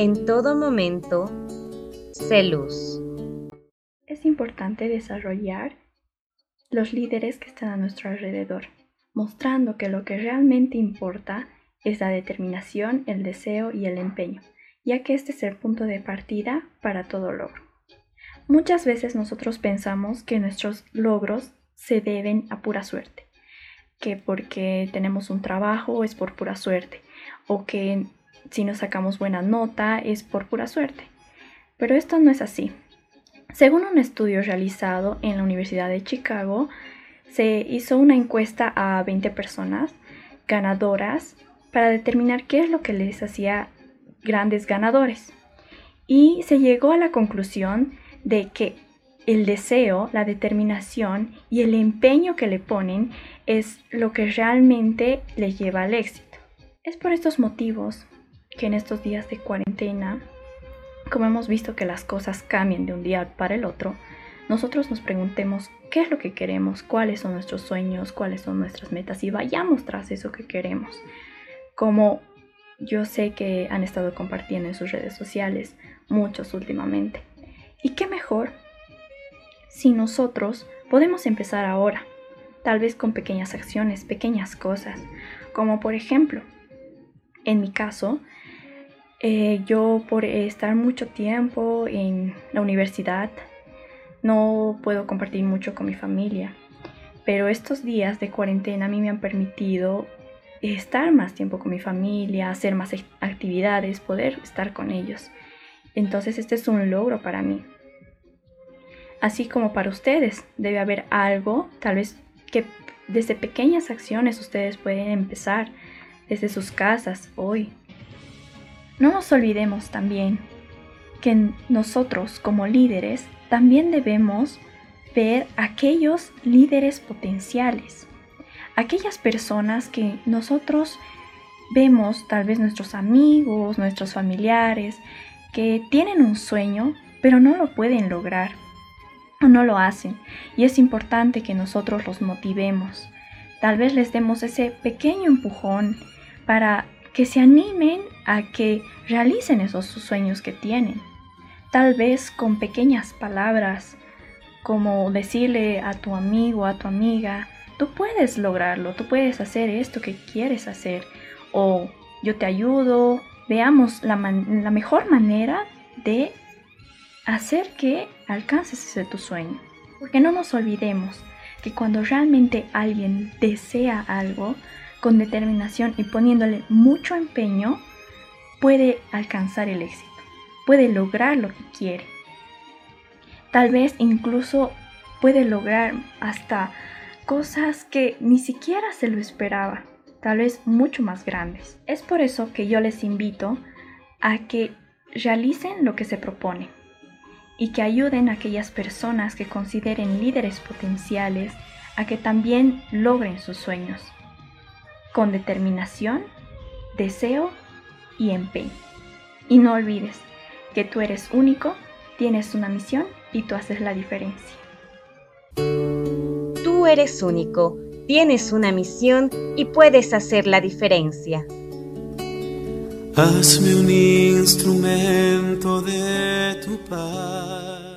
en todo momento, sé luz. Es importante desarrollar los líderes que están a nuestro alrededor, mostrando que lo que realmente importa es la determinación, el deseo y el empeño, ya que este es el punto de partida para todo logro. Muchas veces nosotros pensamos que nuestros logros se deben a pura suerte, que porque tenemos un trabajo es por pura suerte, o que si nos sacamos buena nota es por pura suerte. Pero esto no es así. Según un estudio realizado en la Universidad de Chicago, se hizo una encuesta a 20 personas ganadoras para determinar qué es lo que les hacía grandes ganadores. Y se llegó a la conclusión de que el deseo, la determinación y el empeño que le ponen es lo que realmente les lleva al éxito. Es por estos motivos que en estos días de cuarentena, como hemos visto que las cosas cambian de un día para el otro, nosotros nos preguntemos qué es lo que queremos, cuáles son nuestros sueños, cuáles son nuestras metas y vayamos tras eso que queremos. Como yo sé que han estado compartiendo en sus redes sociales, muchos últimamente. ¿Y qué mejor si nosotros podemos empezar ahora? Tal vez con pequeñas acciones, pequeñas cosas, como por ejemplo, en mi caso, eh, yo por estar mucho tiempo en la universidad no puedo compartir mucho con mi familia, pero estos días de cuarentena a mí me han permitido estar más tiempo con mi familia, hacer más actividades, poder estar con ellos. Entonces este es un logro para mí. Así como para ustedes, debe haber algo, tal vez que desde pequeñas acciones ustedes pueden empezar, desde sus casas, hoy. No nos olvidemos también que nosotros como líderes también debemos ver aquellos líderes potenciales aquellas personas que nosotros vemos, tal vez nuestros amigos, nuestros familiares, que tienen un sueño, pero no lo pueden lograr o no lo hacen. Y es importante que nosotros los motivemos. Tal vez les demos ese pequeño empujón para que se animen a que realicen esos sueños que tienen. Tal vez con pequeñas palabras, como decirle a tu amigo, a tu amiga, tú puedes lograrlo, tú puedes hacer esto que quieres hacer o yo te ayudo, veamos la, mejor manera de hacer que alcances ese tu sueño. Porque no nos olvidemos que cuando realmente alguien desea algo con determinación y poniéndole mucho empeño, puede alcanzar el éxito, puede lograr lo que quiere. Tal vez incluso puede lograr hasta cosas que ni siquiera se lo esperaba, tal vez mucho más grandes. Es por eso que yo les invito a que realicen lo que se propone y que ayuden a aquellas personas que consideren líderes potenciales a que también logren sus sueños, con determinación, deseo y empeño. Y no olvides que tú eres único, tienes una misión y tú haces la diferencia eres único, tienes una misión y puedes hacer la diferencia. Hazme un instrumento de tu paz.